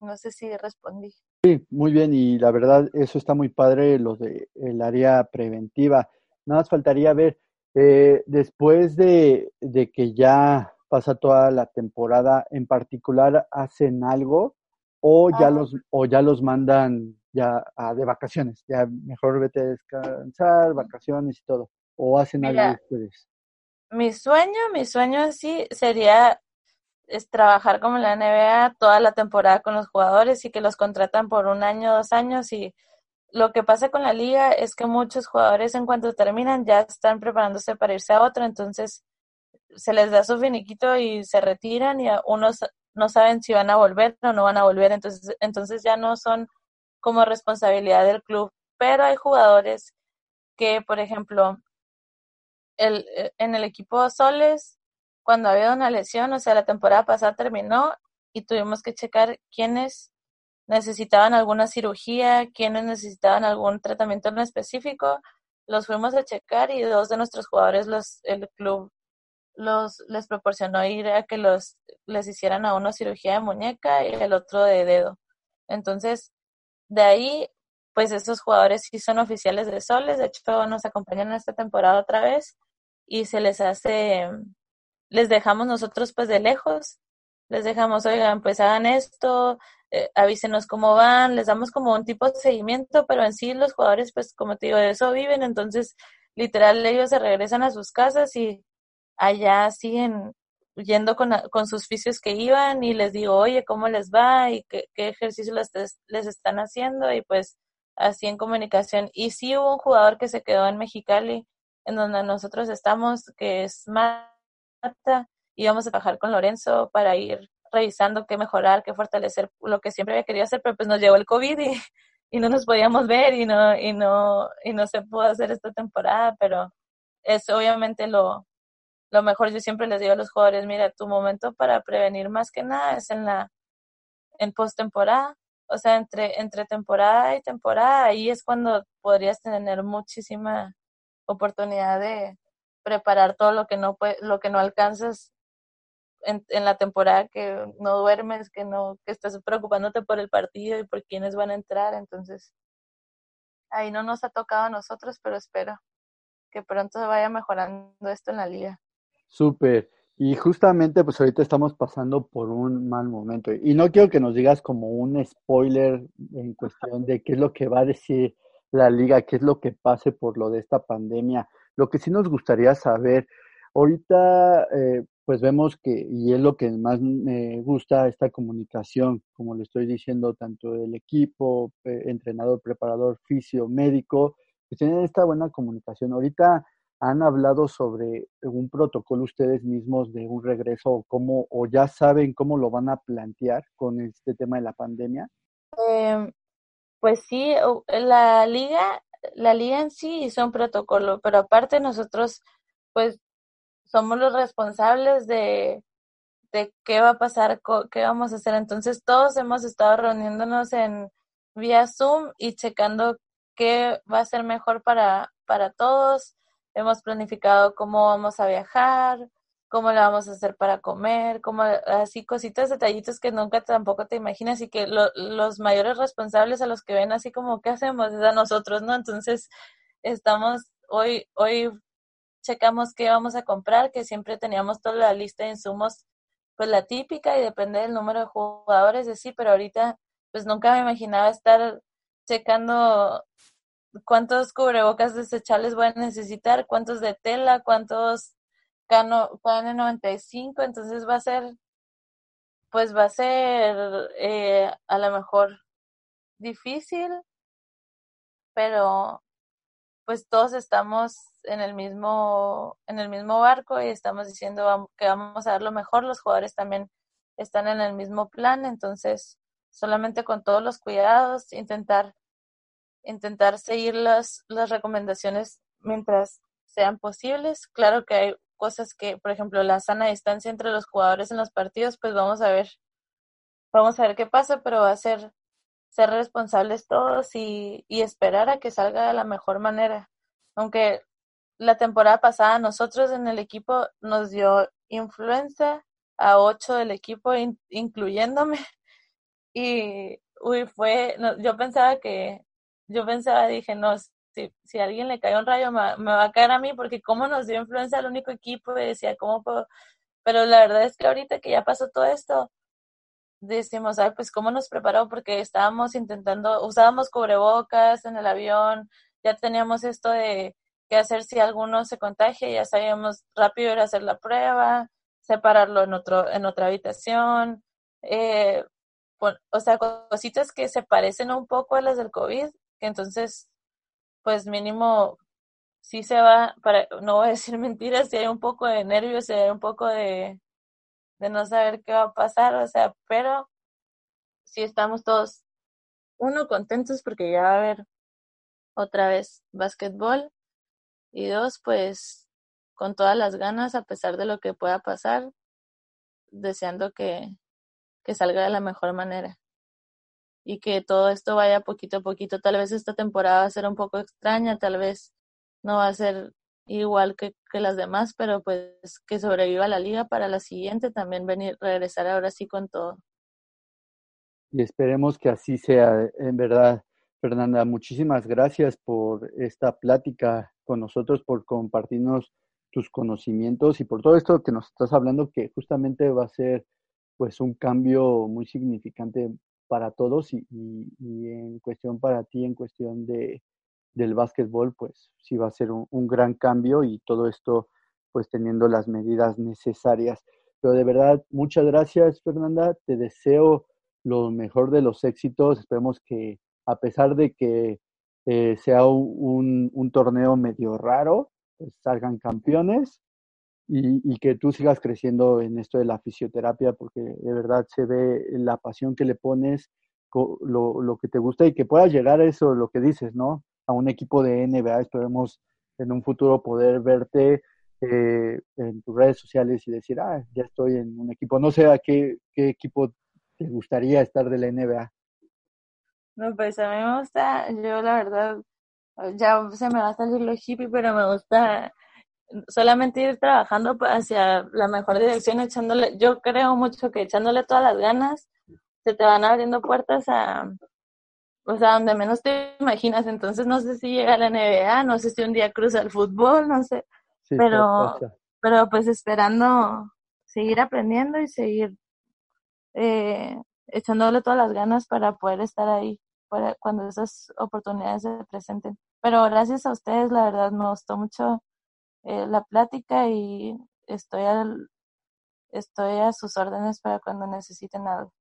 Speaker 3: no sé si respondí.
Speaker 1: Sí, muy bien, y la verdad, eso está muy padre, lo de el área preventiva. Nada más faltaría ver, eh, después de, de, que ya pasa toda la temporada, en particular, ¿hacen algo o ya, ah. los, o ya los mandan ya a, de vacaciones? Ya mejor vete a descansar, vacaciones y todo. ¿O hacen algo ustedes?
Speaker 3: Mi sueño, mi sueño sí sería es trabajar como en la NBA toda la temporada con los jugadores y que los contratan por un año, dos años. Y lo que pasa con la liga es que muchos jugadores en cuanto terminan ya están preparándose para irse a otro, entonces se les da su finiquito y se retiran y unos no saben si van a volver o no van a volver, entonces, entonces ya no son como responsabilidad del club, pero hay jugadores que, por ejemplo, el, eh, en el equipo Soles cuando había una lesión, o sea, la temporada pasada terminó y tuvimos que checar quiénes necesitaban alguna cirugía, quiénes necesitaban algún tratamiento en específico. Los fuimos a checar y dos de nuestros jugadores, los, el club los, les proporcionó ir a que los, les hicieran a uno cirugía de muñeca y el otro de dedo. Entonces, de ahí, pues esos jugadores sí son oficiales de Soles, de hecho nos acompañan esta temporada otra vez y se les hace les dejamos nosotros pues de lejos, les dejamos, oigan, pues hagan esto, eh, avísenos cómo van, les damos como un tipo de seguimiento, pero en sí los jugadores, pues como te digo, de eso viven, entonces literal ellos se regresan a sus casas y allá siguen yendo con, con sus fisios que iban y les digo, oye, ¿cómo les va? y qué, qué ejercicio les, les están haciendo y pues así en comunicación. Y sí hubo un jugador que se quedó en Mexicali, en donde nosotros estamos, que es Mata, y vamos a trabajar con Lorenzo para ir revisando qué mejorar, qué fortalecer, lo que siempre había querido hacer, pero pues nos llegó el COVID y, no nos podíamos ver y no, y no, y no se pudo hacer esta temporada, pero es obviamente lo, lo mejor. Yo siempre les digo a los jugadores, mira, tu momento para prevenir más que nada es en la, en postemporada, o sea, entre, entre temporada y temporada, ahí es cuando podrías tener muchísima oportunidad de preparar todo lo que no puede, lo que no alcanzas en, en, la temporada que no duermes, que no, que estás preocupándote por el partido y por quiénes van a entrar, entonces ahí no nos ha tocado a nosotros, pero espero que pronto vaya mejorando esto en la liga.
Speaker 1: Súper. Y justamente, pues ahorita estamos pasando por un mal momento. Y no quiero que nos digas como un spoiler en cuestión de qué es lo que va a decir la liga, qué es lo que pase por lo de esta pandemia. Lo que sí nos gustaría saber, ahorita, eh, pues vemos que, y es lo que más me gusta, esta comunicación, como le estoy diciendo, tanto el equipo, eh, entrenador, preparador, fisio, médico, que tienen esta buena comunicación. Ahorita ¿Han hablado sobre un protocolo ustedes mismos de un regreso o cómo, o ya saben cómo lo van a plantear con este tema de la pandemia?
Speaker 3: Eh, pues sí, la liga, la liga sí hizo un protocolo, pero aparte nosotros, pues, somos los responsables de, de qué va a pasar, qué vamos a hacer. Entonces todos hemos estado reuniéndonos en vía Zoom y checando qué va a ser mejor para, para todos hemos planificado cómo vamos a viajar, cómo le vamos a hacer para comer, como así cositas, detallitos que nunca tampoco te imaginas y que los mayores responsables a los que ven así como qué hacemos es a nosotros, ¿no? Entonces estamos hoy hoy checamos qué vamos a comprar, que siempre teníamos toda la lista de insumos, pues la típica y depende del número de jugadores, de sí, pero ahorita pues nunca me imaginaba estar checando cuántos cubrebocas desechables voy a necesitar, cuántos de tela, cuántos KN95, entonces va a ser, pues va a ser eh, a lo mejor difícil, pero pues todos estamos en el mismo en el mismo barco y estamos diciendo que vamos a dar lo mejor, los jugadores también están en el mismo plan, entonces solamente con todos los cuidados intentar intentar seguir las, las recomendaciones mientras sean posibles. Claro que hay cosas que, por ejemplo, la sana distancia entre los jugadores en los partidos, pues vamos a ver, vamos a ver qué pasa, pero va a ser ser responsables todos y, esperar a que salga de la mejor manera. Aunque la temporada pasada nosotros en el equipo nos dio influenza a ocho del equipo, incluyéndome. Y, uy, fue, yo pensaba que yo pensaba, dije, no, si, si a alguien le cae un rayo, me, va a caer a mí, porque cómo nos dio influencia al único equipo, y decía, ¿cómo puedo? Pero la verdad es que ahorita que ya pasó todo esto, decimos, ay, pues cómo nos preparó, porque estábamos intentando, usábamos cubrebocas en el avión, ya teníamos esto de qué hacer si alguno se contagia, ya sabíamos rápido ir a hacer la prueba, separarlo en otro, en otra habitación, eh, o sea, cositas que se parecen un poco a las del COVID, entonces, pues mínimo, sí se va, para, no voy a decir mentiras, si hay un poco de nervios, si hay un poco de, de no saber qué va a pasar, o sea, pero sí estamos todos, uno, contentos porque ya va a haber otra vez básquetbol y dos, pues con todas las ganas, a pesar de lo que pueda pasar, deseando que, que salga de la mejor manera y que todo esto vaya poquito a poquito. Tal vez esta temporada va a ser un poco extraña, tal vez no va a ser igual que, que las demás, pero pues que sobreviva la liga para la siguiente también venir, regresar ahora sí con todo.
Speaker 1: Y esperemos que así sea, en verdad. Fernanda, muchísimas gracias por esta plática con nosotros, por compartirnos tus conocimientos y por todo esto que nos estás hablando, que justamente va a ser pues un cambio muy significante para todos y, en cuestión para ti, en cuestión de, del básquetbol, pues sí va a ser un, un, gran cambio y todo esto pues teniendo las medidas necesarias. Pero de verdad, muchas gracias Fernanda, te deseo lo mejor de los éxitos, esperemos que a pesar de que eh, sea un, un, torneo medio raro, pues salgan campeones y, que tú sigas creciendo en esto de la fisioterapia, porque de verdad se ve la pasión que le pones, lo, lo que te gusta y que puedas llegar a eso, lo que dices, ¿no? A un equipo de NBA, esperemos en un futuro poder verte eh, en tus redes sociales y decir, ah, ya estoy en un equipo. No sé a qué, qué equipo te gustaría estar de la NBA.
Speaker 3: No, pues a mí me gusta, yo la verdad, ya se me va a salir lo hippie, pero me gusta solamente ir trabajando hacia la mejor dirección, echándole, yo creo mucho que echándole todas las ganas, se te van abriendo puertas a, o sea, donde menos te imaginas. Entonces, no sé si llega a la NBA, no sé si un día cruza el fútbol, no sé, pero, pero pues esperando seguir aprendiendo y seguir eh, echándole todas las ganas para poder estar ahí para cuando esas oportunidades se presenten. Pero gracias a ustedes, la verdad me gustó mucho eh, la plática y estoy, al, estoy a sus órdenes para cuando necesiten algo.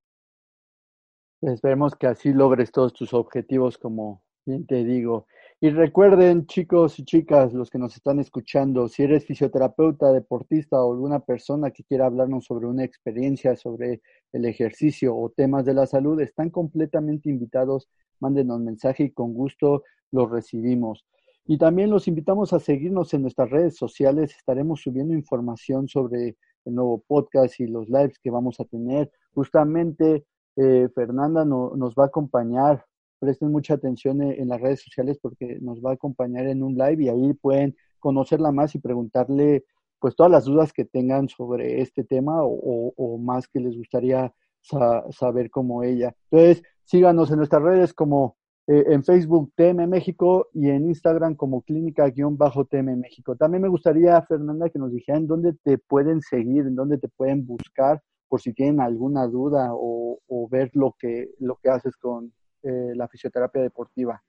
Speaker 1: Esperemos que así logres todos tus objetivos, como bien te digo. Y recuerden, chicos y chicas, los que nos están escuchando, si eres fisioterapeuta, deportista o alguna persona que quiera hablarnos sobre una experiencia sobre el ejercicio o temas de la salud, están completamente invitados. Mándenos mensaje y con gusto los recibimos. Y también los invitamos a seguirnos en nuestras redes sociales. Estaremos subiendo información sobre el nuevo podcast y los lives que vamos a tener. Justamente eh, Fernanda nos va a acompañar presten mucha atención en, las redes sociales porque nos va a acompañar en un live y ahí pueden conocerla más y preguntarle pues todas las dudas que tengan sobre este tema o, más que les gustaría saber como ella. Entonces, síganos en nuestras redes como eh, en Facebook TM México y en Instagram como clínica-TM México. También me gustaría, Fernanda, que nos dijeran dónde te pueden seguir, en dónde te pueden buscar por si tienen alguna duda o, o ver lo que, lo que haces con, eh, la fisioterapia deportiva?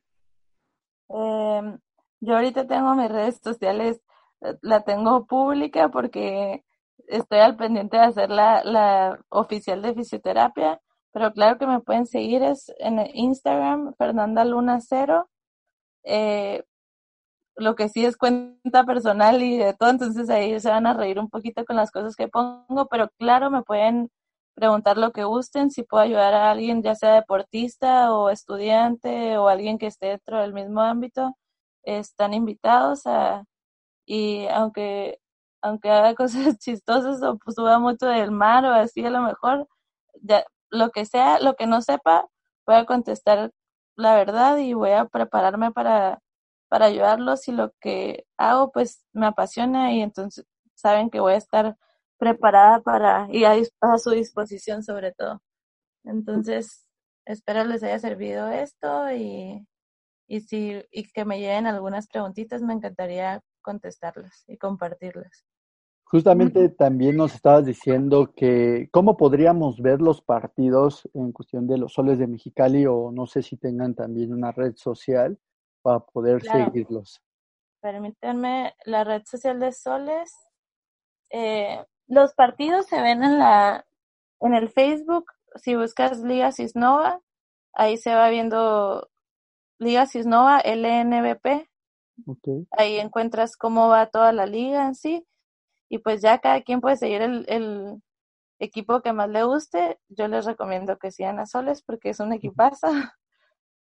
Speaker 3: Em, yo ahorita tengo mis redes sociales, eh, la tengo pública porque estoy al pendiente de hacer la, la oficial de fisioterapia, pero claro que me pueden seguir es en Instagram, Fernanda Luna Cero. Eh, lo que sí es cuenta personal y de todo, entonces ahí se van a reír un poquito con las cosas que pongo, pero claro, me pueden preguntar lo que gusten, si puedo ayudar a alguien, ya sea deportista o estudiante o alguien que esté dentro del mismo ámbito, están invitados a, y aunque, aunque haga cosas chistosas o pues, suba mucho del mar o así a lo mejor, ya, lo que sea, lo que no sepa, voy a contestar la verdad y voy a prepararme para, para ayudarlos y lo que hago pues me apasiona y entonces saben que voy a estar preparada para y a, su disposición sobre todo. Entonces, espero les haya servido esto y, y, si, y que me lleguen algunas preguntitas, me encantaría contestarlas y compartirlas.
Speaker 1: Justamente también nos estabas diciendo que cómo podríamos ver los partidos en cuestión de los soles de Mexicali o no sé si tengan también una red social para poder seguirlos.
Speaker 3: Permítanme, la red social de soles, eh, los partidos se ven en la en el Facebook, si buscas Liga Cisnova, ahí se va viendo Liga Cisnova LNBP. Ahí encuentras cómo va toda la liga en sí. Y pues ya cada quien puede seguir el, el equipo que más le guste. Yo les recomiendo que sigan a Soles porque es un equipazo.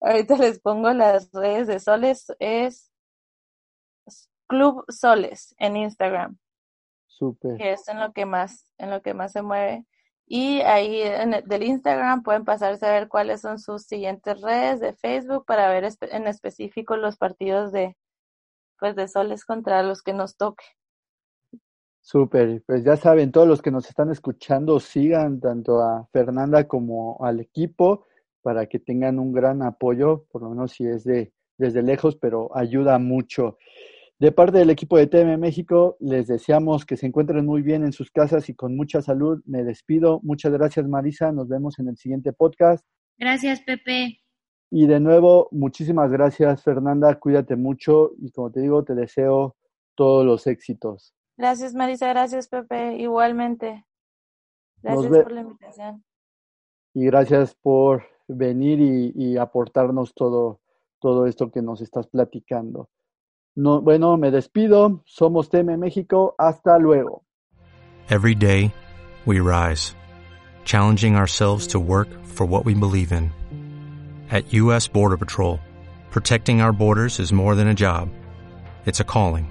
Speaker 3: Ahorita les pongo las redes de Soles. Es Club Soles en Instagram. Que es en lo que más, en lo que más se mueve. Y ahí en el, del Instagram pueden pasarse a ver cuáles son sus siguientes redes de Facebook para ver en específico los partidos de pues de soles contra los que nos toque.
Speaker 1: Súper, pues ya saben, todos los que nos están escuchando, sigan tanto a Fernanda como al equipo para que tengan un gran apoyo, por lo menos si es de desde lejos, pero ayuda mucho. De parte del equipo de TM México, les deseamos que se encuentren muy bien en sus casas y con mucha salud. Me despido. Muchas gracias, Marisa. Nos vemos en el siguiente podcast.
Speaker 2: Gracias, Pepe.
Speaker 1: Y de nuevo, muchísimas gracias, Fernanda. Cuídate mucho y como te digo, te deseo todos los éxitos.
Speaker 3: Gracias, Marisa. Gracias, Pepe. Igualmente. Gracias por la invitación.
Speaker 1: Y gracias por venir y, y, aportarnos todo, todo esto que nos estás platicando. No, bueno, me despido. Somos TM México. Hasta luego.
Speaker 4: Every day, we rise, challenging ourselves to work for what we believe in. At U.S. Border Patrol, protecting our borders is more than a job, it's a calling.